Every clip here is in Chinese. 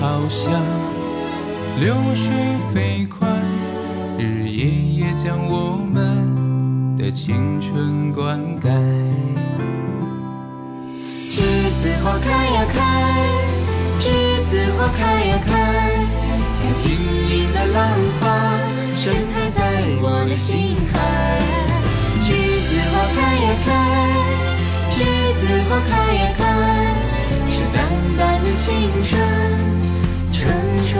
好像流水飞快，日夜夜将我们的青春灌溉。栀子花开呀开，栀子花开呀开，像晶莹的浪花盛开在我的心海。栀子花开呀开，栀子花开呀开，是淡淡的青春，春秋。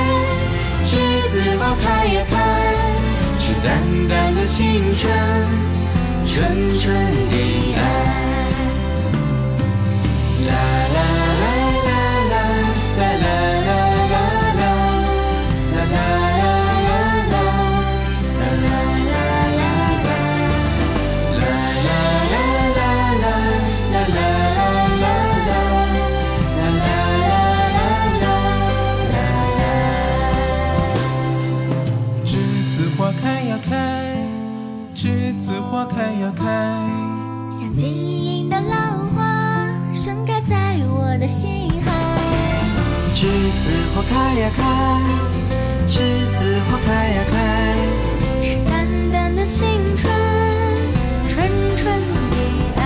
花开呀开，是淡淡的青春，纯纯的爱。栀子花开呀开。像晶莹的浪花盛开在我的心海。栀子花开呀开，栀子花开呀开，是淡淡的青春，纯纯的爱。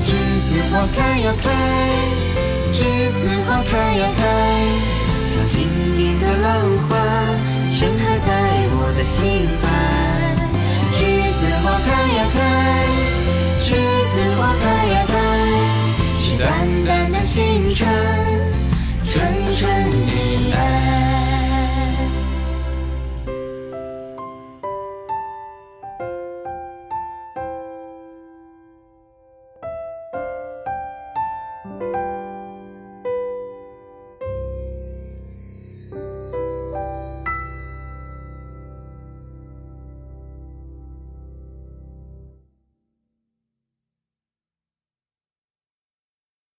栀子花开呀开，栀子花开呀开，像晶莹的浪花盛开在我的心海。淡淡的青春纯纯的爱